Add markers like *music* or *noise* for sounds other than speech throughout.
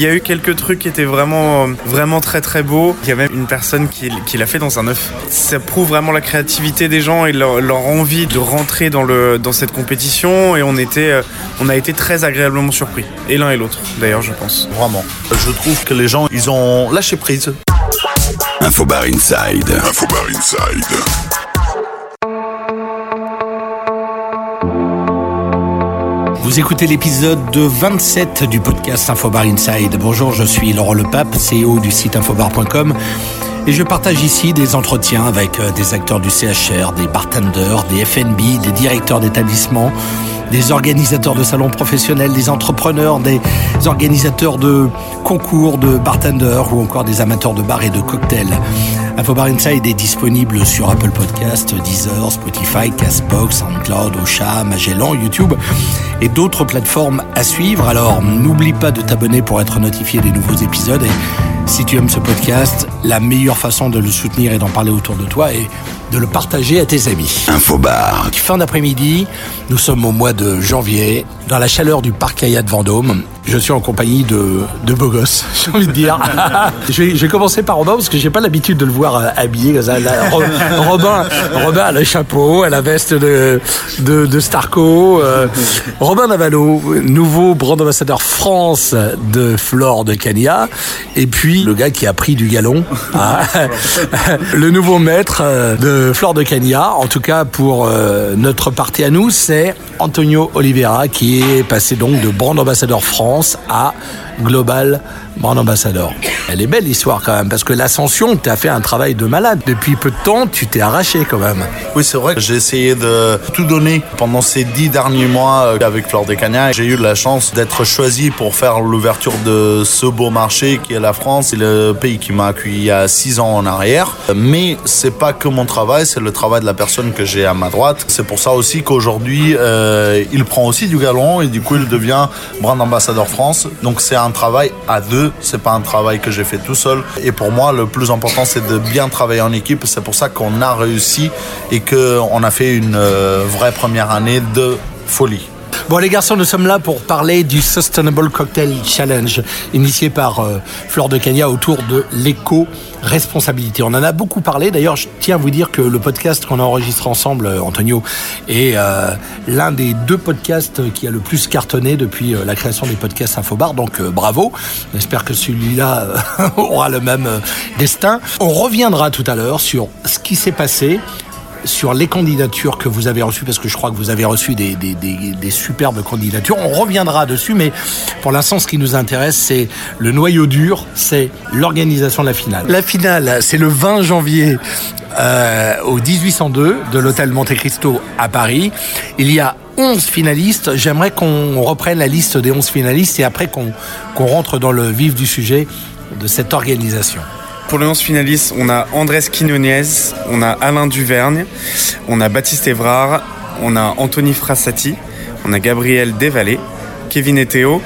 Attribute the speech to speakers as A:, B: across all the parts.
A: Il y a eu quelques trucs qui étaient vraiment, vraiment très très beaux. Il y a même une personne qui, qui l'a fait dans un œuf. Ça prouve vraiment la créativité des gens et leur, leur envie de rentrer dans, le, dans cette compétition. Et on, était, euh, on a été très agréablement surpris. Et l'un et l'autre, d'ailleurs, je pense.
B: Vraiment. Je trouve que les gens, ils ont lâché prise.
C: Infobar Inside.
D: Infobar Inside.
E: Vous écoutez l'épisode de 27 du podcast Infobar Inside. Bonjour, je suis Laurent Lepape, CEO du site infobar.com. Et je partage ici des entretiens avec euh, des acteurs du CHR, des bartenders, des FNB, des directeurs d'établissements, des organisateurs de salons professionnels, des entrepreneurs, des organisateurs de concours de bartenders ou encore des amateurs de bars et de cocktails. Infobar Inside est disponible sur Apple Podcast, Deezer, Spotify, Castbox, SoundCloud, Ocha, Magellan, YouTube et d'autres plateformes à suivre. Alors n'oublie pas de t'abonner pour être notifié des nouveaux épisodes si tu aimes ce podcast, la meilleure façon de le soutenir et d'en parler autour de toi est de le partager à tes amis.
C: Infobar.
E: Fin d'après-midi, nous sommes au mois de janvier, dans la chaleur du parc de Vendôme. Je suis en compagnie de, de beaux gosses, *laughs* j'ai envie de dire. *laughs* je, vais, je vais commencer par Robin parce que j'ai pas l'habitude de le voir euh, habillé. ça. Ro- *laughs* Robin, Robin a le chapeau, a la veste de, de, de Starco. euh, Robin Navalo, nouveau brand ambassadeur France de Flore de Cania. Et puis le gars qui a pris du galon, hein, le nouveau maître euh, de Flore de Cania. En tout cas pour euh, notre partie à nous, c'est Antonio Oliveira qui est passé donc de brand ambassadeur France à Global Brand Ambassador. Elle est belle l'histoire quand même, parce que l'ascension, tu as fait un travail de malade. Depuis peu de temps, tu t'es arraché quand même.
B: Oui, c'est vrai que j'ai essayé de tout donner pendant ces dix derniers mois euh, avec Fleur des Cagnas. J'ai eu la chance d'être choisi pour faire l'ouverture de ce beau marché qui est la France. C'est le pays qui m'a accueilli il y a six ans en arrière. Mais c'est pas que mon travail, c'est le travail de la personne que j'ai à ma droite. C'est pour ça aussi qu'aujourd'hui, euh, il prend aussi du galon et du coup, il devient brand ambassadeur France. Donc c'est travail à deux, c'est pas un travail que j'ai fait tout seul. Et pour moi, le plus important, c'est de bien travailler en équipe. C'est pour ça qu'on a réussi et qu'on a fait une euh, vraie première année de folie.
E: Bon les garçons, nous sommes là pour parler du Sustainable Cocktail Challenge initié par euh, Fleur de Cagna autour de l'éco-responsabilité. On en a beaucoup parlé. D'ailleurs, je tiens à vous dire que le podcast qu'on a enregistré ensemble, euh, Antonio, est euh, l'un des deux podcasts qui a le plus cartonné depuis euh, la création des podcasts Infobar. Donc bravo. J'espère que celui-là *laughs* aura le même destin. On reviendra tout à l'heure sur ce qui s'est passé sur les candidatures que vous avez reçues, parce que je crois que vous avez reçu des, superbes candidatures. On reviendra dessus, mais pour l'instant, ce qui nous intéresse, c'est le noyau dur, c'est l'organisation de la finale. La finale, c'est le 20 janvier euh, au 1802 de l'hôtel Monte Cristo à Paris. Il y a 11 finalistes. J'aimerais qu'on reprenne la liste des 11 finalistes et après qu'on rentre dans le vif du sujet de cette organisation.
A: Pour les 11 finalistes, on a Andrés Quinones, on a Alain Duvergne, on a Baptiste Évrard, on a Anthony Frassati, on a Gabriel Desvallées, Kevin Eteo,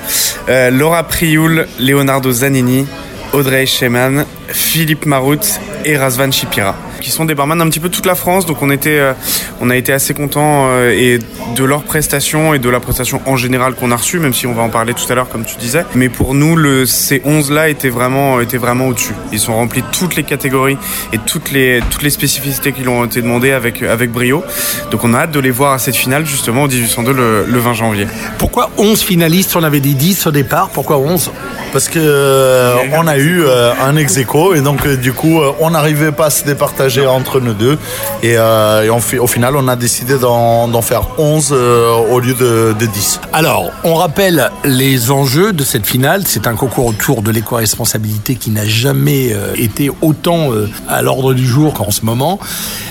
A: euh, Laura Prioul, Leonardo Zanini, Audrey Schemann, Philippe Marout et Razvan Chipira qui sont des barman un petit peu toute la France. Donc on était euh, on a été assez contents euh, et de leur prestation et de la prestation en général qu'on a reçue même si on va en parler tout à l'heure comme tu disais. Mais pour nous le, ces 11 là étaient vraiment étaient vraiment au-dessus. Ils ont rempli toutes les catégories et toutes les toutes les spécificités qui leur ont été demandées avec avec brio. Donc on a hâte de les voir à cette finale justement au 1802 le, le 20 janvier.
E: Pourquoi 11 finalistes On avait dit 10 au départ. Pourquoi 11
B: Parce que euh, on a eu euh, un ex aequo et donc euh, du coup euh, on n'arrivait pas à se départager entre nous deux et, euh, et on au final on a décidé d'en faire 11 euh, au lieu de, de 10.
E: Alors, on rappelle les enjeux de cette finale. C'est un concours autour de l'éco-responsabilité qui n'a jamais euh, été autant euh, à l'ordre du jour qu'en ce moment.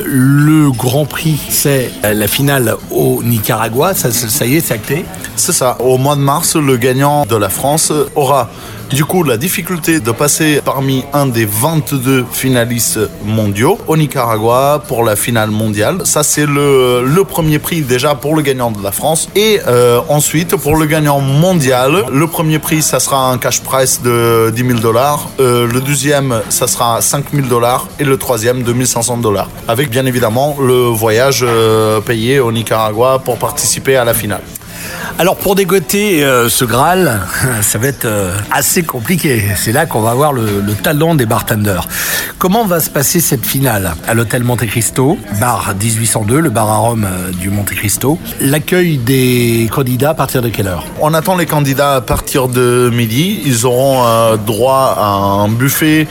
E: Le Grand Prix, c'est la finale au Nicaragua. Ça, ça ça y est, c'est acté.
B: C'est ça. Au mois de mars, le gagnant de la France aura du coup la difficulté de passer parmi un des 22 finalistes mondiaux au Nicaragua pour la finale mondiale. Ça, c'est le, premier prix déjà pour le gagnant de la France. Et euh, ensuite, pour le gagnant mondial, le premier prix, ça sera un cash price de 10 000 dollars. Euh, le deuxième, ça sera 5 000 dollars. Et le troisième, 2500 dollars. Avec bien évidemment le voyage euh, payé au Nicaragua pour participer à la finale.
E: Alors pour dégoter euh, ce Graal, *laughs* ça va être euh, assez compliqué. C'est là qu'on va voir le, le, talent des bartenders. Comment va se passer cette finale à l'hôtel Monte Cristo, bar 1802, le bar à Rome euh, du Monte Cristo? L'accueil des candidats à partir de quelle heure?
B: On attend les candidats à partir de midi. Ils auront droit à un buffet,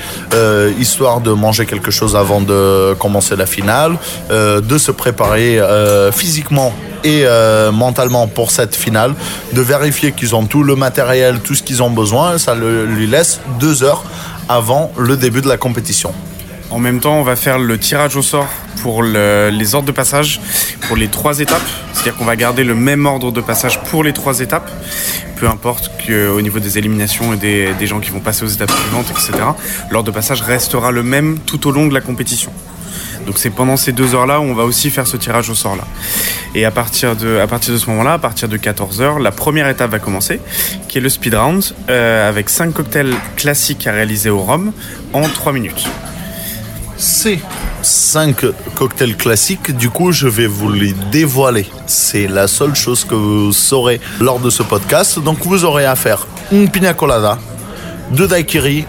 B: histoire de manger quelque chose avant de commencer la finale, de se préparer physiquement et euh, mentalement pour cette finale, de vérifier qu'ils ont tout le matériel, tout ce qu'ils ont besoin. Ça lui laisse deux heures avant le début de la compétition.
A: En même temps, on va faire le tirage au sort pour les ordres de passage pour les trois étapes. C'est-à-dire qu'on va garder le même ordre de passage pour les trois étapes, peu importe qu'au niveau des éliminations et des, des gens qui vont passer aux étapes suivantes, etc. L'ordre de passage restera le même tout au long de la compétition. Donc c'est pendant ces deux heures-là où on va aussi faire ce tirage au sort-là. Et à partir de, ce moment-là, à partir de 14 heures, la première étape va commencer, qui est le speed round, euh, avec cinq cocktails classiques à réaliser au rhum en 3 minutes.
B: C'est cinq cocktails classiques, du coup je vais vous les dévoiler. C'est la seule chose que vous saurez lors de ce podcast. Donc vous aurez à faire une pina colada, deux daiquiri,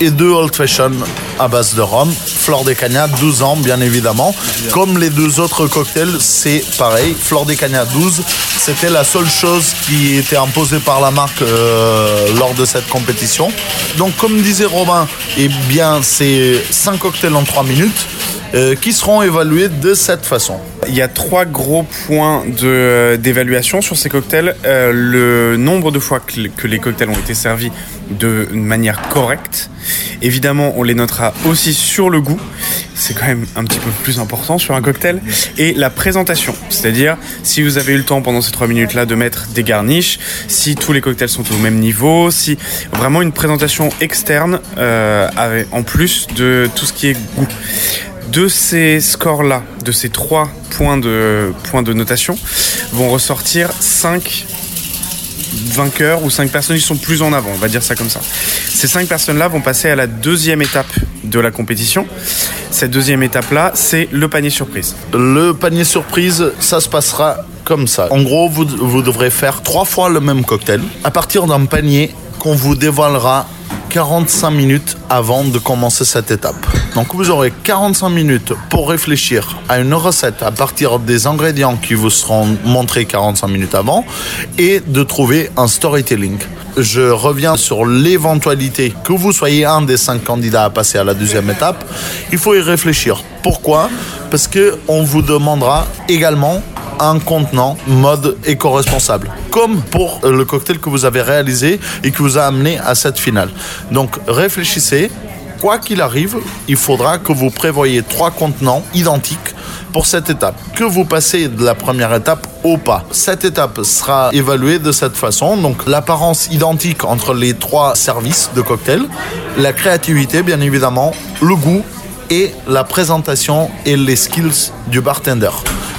B: et deux Old Fashion à base de rhum. Flor de Cagna, 12 ans, bien évidemment. Comme les deux autres cocktails, c'est pareil. Flor de Cagna, 12. C'était la seule chose qui était imposée par la marque euh, lors de cette compétition. Donc, comme disait Robin, eh bien, c'est 5 cocktails en 3 minutes. Euh, qui seront évalués de cette façon.
A: Il y a trois gros points d'évaluation sur ces cocktails. Euh, le nombre de fois que, les cocktails ont été servis de manière correcte. Évidemment, on les notera aussi sur le goût. C'est quand même un petit peu plus important sur un cocktail. Et la présentation. C'est-à-dire, si vous avez eu le temps pendant ces trois minutes-là de mettre des garnishes, si tous les cocktails sont au même niveau, si vraiment une présentation externe euh, en plus de tout ce qui est goût de ces scores-là, de ces trois points de, points de notation, vont ressortir cinq vainqueurs ou cinq personnes qui sont plus en avant, on va dire ça comme ça. Ces cinq personnes-là vont passer à la deuxième étape de la compétition. Cette deuxième étape-là, c'est le panier surprise.
B: Le panier surprise, ça se passera comme ça. En gros, vous, vous devrez faire trois fois le même cocktail à partir d'un panier qu'on vous dévoilera 45 minutes avant de commencer cette étape. Donc vous aurez 45 minutes pour réfléchir à une recette à partir des ingrédients qui vous seront montrés 45 minutes avant et de trouver un storytelling. Je reviens sur l'éventualité que vous soyez un des cinq candidats à passer à la deuxième étape. Il faut y réfléchir. Pourquoi? Parce que on vous demandera également un contenant mode éco-responsable, comme pour le cocktail que vous avez réalisé et qui vous a amené à cette finale. Donc réfléchissez, quoi qu'il arrive, il faudra que vous prévoyez trois contenants identiques pour cette étape. Que vous passez de la première étape au pas. Cette étape sera évaluée de cette façon. Donc l'apparence identique entre les trois services de cocktail, la créativité bien évidemment, le goût et la présentation et les skills du bartender.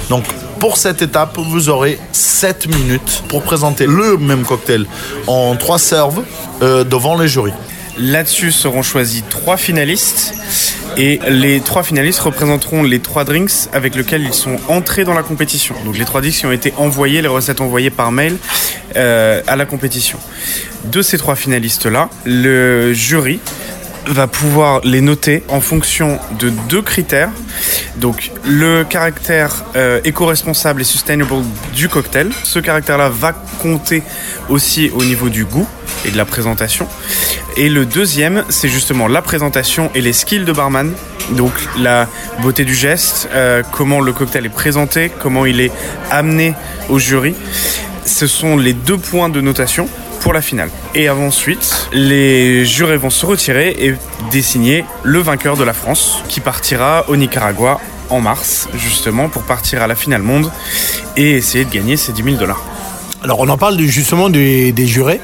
B: Donc pour cette étape, vous aurez 7 minutes pour présenter le même cocktail en 3 serves euh, devant les jurys.
A: Là-dessus seront choisis trois finalistes et les trois finalistes représenteront les trois drinks avec lesquels ils sont entrés dans la compétition. Donc les trois drinks qui ont été envoyés, les recettes envoyées par mail euh, à la compétition. De ces trois finalistes-là, le jury va pouvoir les noter en fonction de deux critères. Donc le caractère euh, éco-responsable et sustainable du cocktail. Ce caractère-là va compter aussi au niveau du goût et de la présentation. Et le deuxième, c'est justement la présentation et les skills de barman. Donc la beauté du geste, euh, comment le cocktail est présenté, comment il est amené au jury. Ce sont les deux points de notation pour la finale. Et ensuite, les jurés vont se retirer et désigner le vainqueur de la France qui partira au Nicaragua en mars, justement, pour partir à la finale monde et essayer de gagner ces 10 000 dollars.
E: Alors, on en parle justement des, jurés.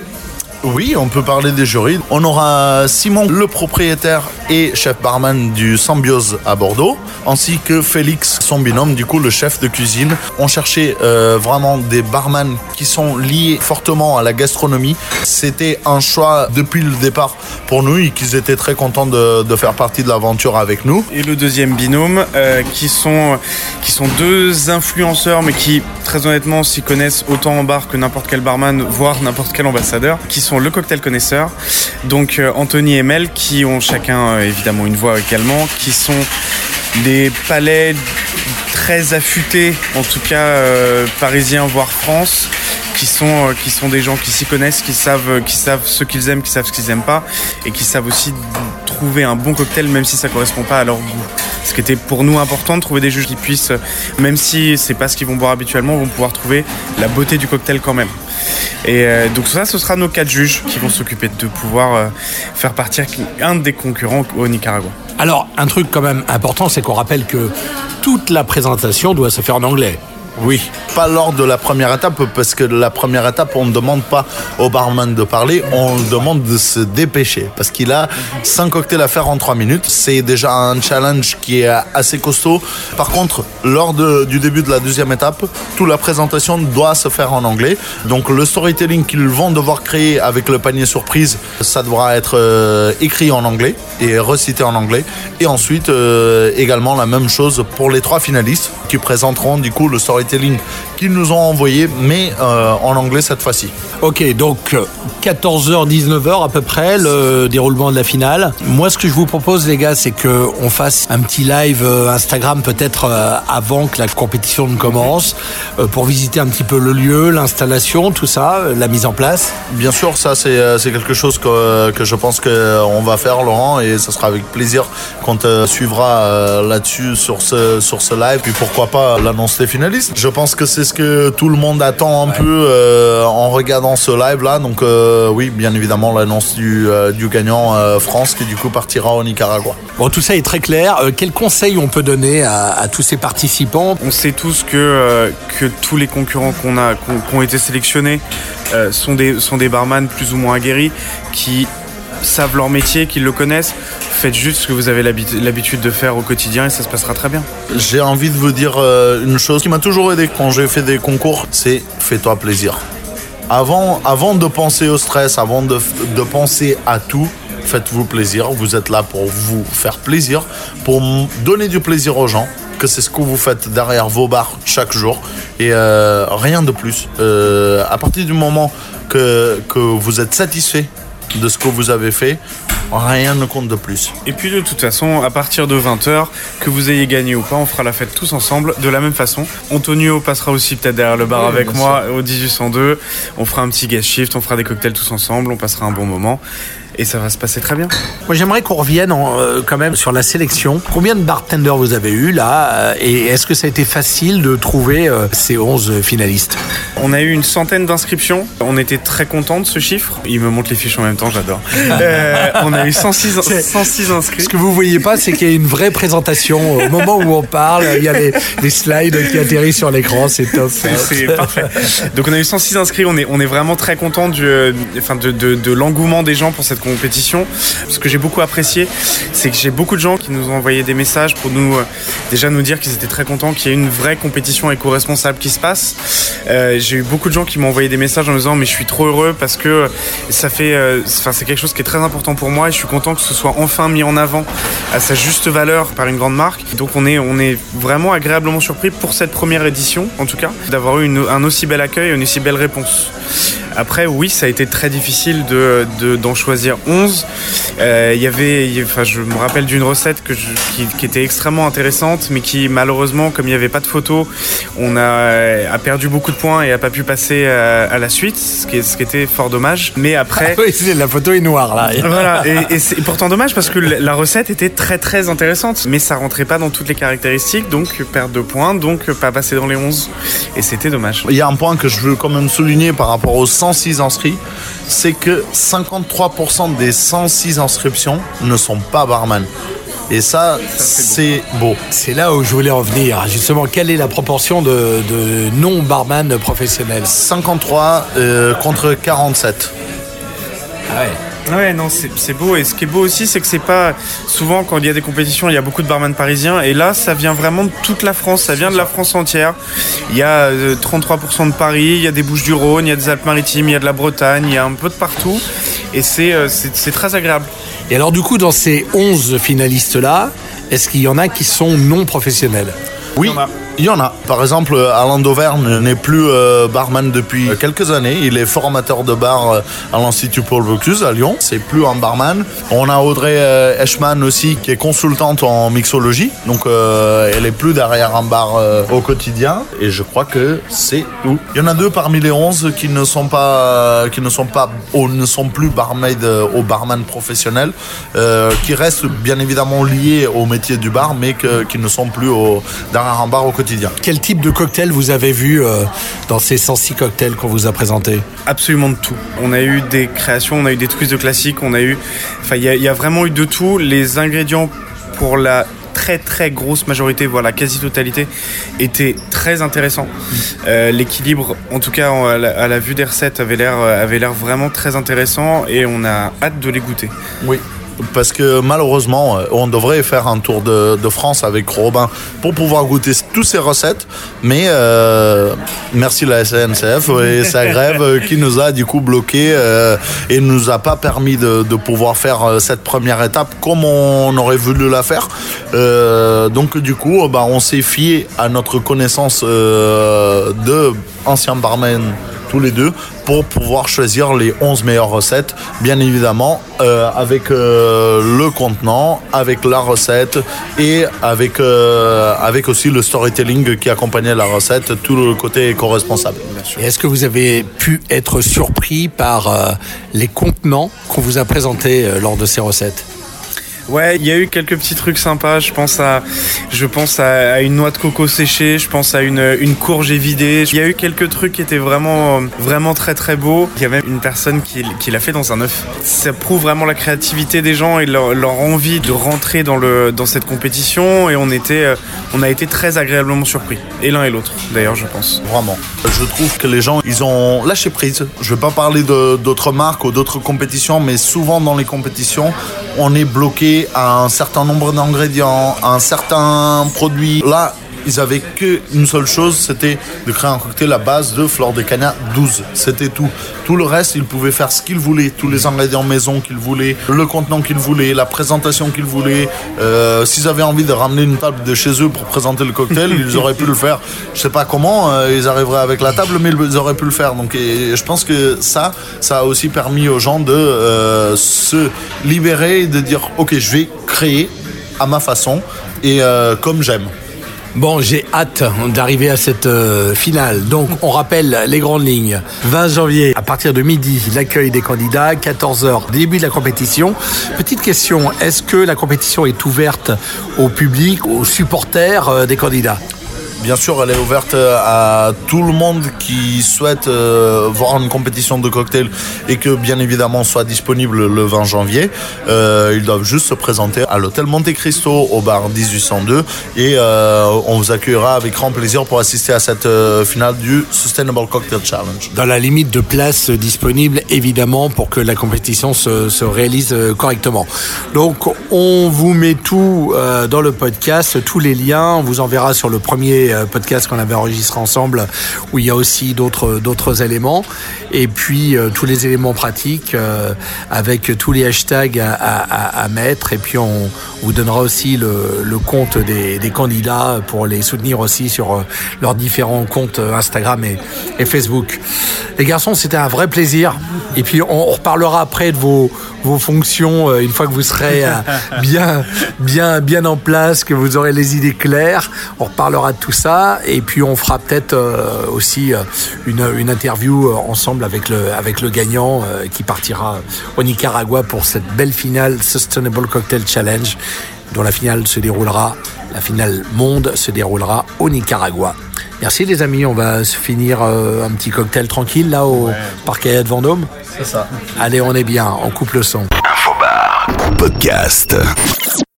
B: Oui, on peut parler des jurys. On aura Simon, le propriétaire et chef barman du Symbiose à Bordeaux, ainsi que Félix, son binôme, du coup le chef de cuisine. On cherchait euh, vraiment des barman qui sont liés fortement à la gastronomie. C'était un choix depuis le départ pour nous et qu'ils étaient très contents de, faire partie de l'aventure avec nous.
A: Et le deuxième binôme, euh, qui, sont, qui sont deux influenceurs, mais qui très honnêtement s'y connaissent autant en bar que n'importe quel barman, voire n'importe quel ambassadeur, qui sont le cocktail connaisseur. Donc euh, Anthony et Mel, qui ont chacun euh, évidemment une voix également, qui sont des palais très affûtés, en tout cas euh, parisiens voire France, qui sont euh, qui sont des gens qui s'y connaissent, qui savent euh, qui savent ce qu'ils aiment, qui savent ce qu'ils aiment pas, et qui savent aussi trouver un bon cocktail même si ça correspond pas à leur goût. Ce qui était pour nous important de trouver des juges qui puissent, euh, même si c'est pas ce qu'ils vont boire habituellement, vont pouvoir trouver la beauté du cocktail quand même. Et donc ça, ce sera nos quatre juges qui vont s'occuper de pouvoir faire partir un des concurrents au Nicaragua.
E: Alors, un truc quand même important, c'est qu'on rappelle que toute la présentation doit se faire en anglais.
B: Oui. Pas lors de la première étape, parce que la première étape, on ne demande pas au barman de parler, on demande de se dépêcher. Parce qu'il a 5 cocktails à faire en 3 minutes. C'est déjà un challenge qui est assez costaud. Par contre, lors du début de la deuxième étape, toute la présentation doit se faire en anglais. Donc le storytelling qu'ils vont devoir créer avec le panier surprise, ça devra être euh, écrit en anglais et recité en anglais. Et ensuite, euh, également la même chose pour les trois finalistes qui présenteront du coup le storytelling qu'ils nous ont envoyé, mais euh, en anglais cette fois-ci.
E: Ok, donc 14h, 19h à peu près, le déroulement de la finale. Moi, ce que je vous propose, les gars, c'est que on fasse un petit live euh, Instagram peut-être euh, avant que la compétition ne commence, euh, pour visiter un petit peu le lieu, l'installation, tout ça, la mise en place.
B: Bien sûr, ça c'est quelque chose que, que je pense qu'on va faire, Laurent, et ce sera avec plaisir qu'on te suivra là-dessus sur ce, sur ce live. Puis pourquoi pas l'annonce des finalistes. Je pense que c'est ce que tout le monde attend un peu euh, en regardant ce live-là. Donc euh, oui, bien évidemment, l'annonce du, euh, du gagnant euh, France qui du coup partira au Nicaragua.
E: Bon, tout ça est très clair. Euh, quels conseils on peut donner à, à tous ces participants?
A: On sait tous que, euh, que tous les concurrents qu'on a, qu'on- qui ont été sélectionnés euh, sont, des, sont des barman plus ou moins aguerris qui savent leur métier, qui le connaissent. Faites juste ce que vous avez l'habitude de faire au quotidien et ça se passera très bien.
B: J'ai envie de vous dire une chose qui m'a toujours aidé quand j'ai fait des concours, c'est fais-toi plaisir. Avant, avant de penser au stress, avant de, penser à tout, faites-vous plaisir. Vous êtes là pour vous faire plaisir, pour donner du plaisir aux gens, que c'est ce que vous faites derrière vos bars chaque jour. Et euh, rien de plus. Euh, à partir du moment que, que vous êtes satisfait de ce que vous avez fait, rien ne compte de plus.
A: Et puis de toute façon, à partir de 20h, que vous ayez gagné ou pas, on fera la fête tous ensemble de la même façon. Antonio passera aussi peut-être derrière le bar
B: Oui,
A: avec moi au 1802. On fera un petit guest shift, on fera des cocktails tous ensemble, on passera un bon moment. Et ça va se passer très bien.
E: Moi, j'aimerais qu'on revienne en, euh, quand même sur la sélection. Combien de bartenders vous avez eu là euh, Et est-ce que ça a été facile de trouver euh, ces 11 finalistes?
A: On a eu une centaine d'inscriptions. On était très contents de ce chiffre. Il me montre les fiches en même temps, j'adore. *laughs* Euh, on a eu 106, *laughs*
E: C'est-
A: 106 inscrits.
E: Ce que vous voyez pas, c'est qu'il y a une vraie présentation. Au moment où on parle, il y a les, les slides qui atterrissent sur l'écran. C'est top.
A: C'est- parfait. Donc on a eu 106 inscrits, on est, on est vraiment très content du, enfin de, de, de l'engouement des gens pour cette compétition. Ce que j'ai beaucoup apprécié, c'est que j'ai beaucoup de gens qui nous ont envoyé des messages pour nous euh, déjà nous dire qu'ils étaient très contents qu'il y ait une vraie compétition éco-responsable qui se passe. Euh, j'ai eu beaucoup de gens qui m'ont envoyé des messages en me disant mais je suis trop heureux parce que ça fait, euh, enfin c'est quelque chose qui est très important pour moi et je suis content que ce soit enfin mis en avant à sa juste valeur par une grande marque. Donc on est, on est vraiment agréablement surpris pour cette première édition, en tout cas, d'avoir eu un aussi bel accueil, une aussi belle réponse. Après, oui, ça a été très difficile de, de- d'en choisir 11. Euh, Il y avait, y- enfin, je me rappelle d'une recette que je- qui, qui était extrêmement intéressante, mais qui malheureusement, comme il n'y avait pas de photos, on a, a perdu beaucoup de points et a pas pu passer à, à la suite, ce qui, est- ce qui était fort dommage. Mais après, *laughs*
E: la photo est noire là. *laughs*
A: voilà, et, et c'est pourtant dommage parce que la recette était très très intéressante, mais ça rentrait pas dans toutes les caractéristiques, donc perte de points, donc pas passer dans les 11. Et c'était dommage.
B: Il y a un point que je veux quand même souligner par rapport aux 106 inscrits, c'est que 53% des 106 inscriptions ne sont pas barman. Et ça, c'est beau.
E: C'est là où je voulais en venir. Justement, quelle est la proportion de, de non-barman professionnels?
B: 53 euh, contre 47.
A: Ouais, non, c'est beau. Et ce qui est beau aussi, c'est que c'est pas. Souvent, quand il y a des compétitions, il y a beaucoup de barman parisiens. Et là, ça vient vraiment de toute la France. Ça vient de la France entière. Il y a euh, 33% de Paris, il y a des Bouches-du-Rhône, il y a des Alpes-Maritimes, il y a de la Bretagne, il y a un peu de partout. Et c'est euh, c'est très agréable.
E: Et alors du coup, dans ces 11 finalistes-là, est-ce qu'il y en a qui sont non professionnels?
B: Oui,
A: Il y en a.
B: il y en a. Par exemple, Alain Dauvergne n'est plus euh, barman depuis quelques années. Il est formateur de bar euh, à l'Institut Paul Bocuse à Lyon. C'est plus un barman. On a Audrey euh, Eschmann aussi, qui est consultante en mixologie. Donc, euh, elle est plus derrière un bar au quotidien. Et je crois que c'est tout. Il y en a deux parmi les 11 qui ne sont pas, qui ne sont pas, ou ne sont plus barmaid au barman professionnel, qui restent bien évidemment liés au métier du bar, mais que- qui ne sont plus derrière un bar au quotidien.
E: Quel type de cocktail vous avez vu euh, dans ces 106 cocktails qu'on vous a présentés?
A: Absolument de tout. On a eu des créations, on a eu des twists de classiques, on a eu. Enfin, il y, a- il y a vraiment eu de tout. Les ingrédients pour la très très grosse majorité, voire la quasi-totalité, étaient très intéressants. Euh, L'équilibre, en tout cas à la, à la vue des recettes, avait l'air euh, avait l'air vraiment très intéressant et on a hâte de les goûter.
B: Oui. Parce que malheureusement, euh, on devrait faire un tour de, de France avec Robin pour pouvoir goûter toutes ces recettes. Mais euh, merci la SNCF et sa *laughs* grève qui nous a du coup bloqué euh, et nous a pas permis de, de pouvoir faire euh, cette première étape comme on aurait voulu la faire. Euh, donc du coup, bah, on s'est fié à notre connaissance de anciens barmen tous les deux pour pouvoir choisir les 11 meilleures recettes, bien évidemment, euh, avec euh, le contenant, avec la recette et avec, euh, avec aussi le storytelling qui accompagnait la recette, tout le côté éco-responsable.
E: Et est-ce que vous avez pu être surpris par euh, les contenants qu'on vous a présentés euh, lors de ces recettes?
A: Ouais, il y a eu quelques petits trucs sympas. Je pense à, je pense à, une noix de coco séchée. Je pense à une, une courge évidée. Il y a eu quelques trucs qui étaient vraiment, vraiment très très beaux. Il y a même une personne qui, qui l'a fait dans un œuf. Ça prouve vraiment la créativité des gens et leur, leur envie de rentrer dans le, dans cette compétition. Et on était, euh, on a été très agréablement surpris. Et l'un et l'autre, d'ailleurs, je pense.
B: Vraiment. Je trouve que les gens, ils ont lâché prise. Je vais pas parler d'autres marques ou d'autres compétitions, mais souvent dans les compétitions, on est bloqué à un certain nombre d'ingrédients, à un certain produit. Là, ils avaient qu'une seule chose, c'était de créer un cocktail à base de fleur de cana 12. C'était tout. Tout le reste, ils pouvaient faire ce qu'ils voulaient, tous les ingrédients maison qu'ils voulaient, le contenant qu'ils voulaient, la présentation qu'ils voulaient. Euh, S'ils avaient envie de ramener une table de chez eux pour présenter le cocktail, *laughs* ils auraient pu le faire. Je sais pas comment euh, ils arriveraient avec la table, mais ils auraient pu le faire. Donc, et je pense que ça, ça a aussi permis aux gens de euh, se libérer et de dire, ok, je vais créer à ma façon et comme j'aime.
E: Bon, j'ai hâte d'arriver à cette euh, finale. Donc, on rappelle les grandes lignes. 20 janvier, à partir de midi, l'accueil des candidats. 14h, début de la compétition. Petite question, est-ce que la compétition est ouverte au public, aux supporters euh, des candidats?
B: Bien sûr, elle est ouverte à tout le monde qui souhaite euh, voir une compétition de cocktail et que bien évidemment soit disponible le 20 janvier. Euh, ils doivent juste se présenter à l'hôtel Monte Cristo au bar 1802 et euh, on vous accueillera avec grand plaisir pour assister à cette euh, finale du Sustainable Cocktail Challenge.
E: Dans la limite de places disponibles, évidemment, pour que la compétition se, se réalise euh, correctement. Donc, on vous met tout euh, dans le podcast, tous les liens. On vous enverra sur le premier euh, podcast qu'on avait enregistré ensemble, où il y a aussi d'autres d'autres éléments. Et puis, euh, tous les éléments pratiques, euh, avec tous les hashtags à, à- à- à mettre. Et puis, on vous donnera aussi le, le compte des, des candidats pour les soutenir aussi sur leurs différents comptes Instagram et, et Facebook. Les garçons, c'était un vrai plaisir. Et puis, on, on reparlera après de vos, vos fonctions une fois que vous serez *laughs* bien, bien, bien en place, que vous aurez les idées claires. On reparlera de tout ça. Et puis, on fera peut-être euh, aussi euh, une, une interview euh, ensemble avec le, avec le gagnant euh, qui partira au Nicaragua pour cette belle finale Sustainable Cocktail Challenge dont la finale se déroulera, la finale monde se déroulera au Nicaragua. Merci les amis, on va se finir euh, un petit cocktail tranquille là au parquet de Vendôme.
B: C'est ça.
E: Allez, on est bien, on coupe le son.
C: Infobar. Podcast.